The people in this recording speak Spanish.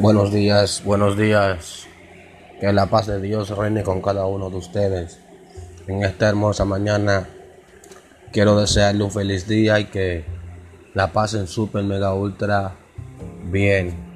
Buenos días, buenos días. Que la paz de Dios reine con cada uno de ustedes. En esta hermosa mañana quiero desearle un feliz día y que la pasen super mega ultra bien.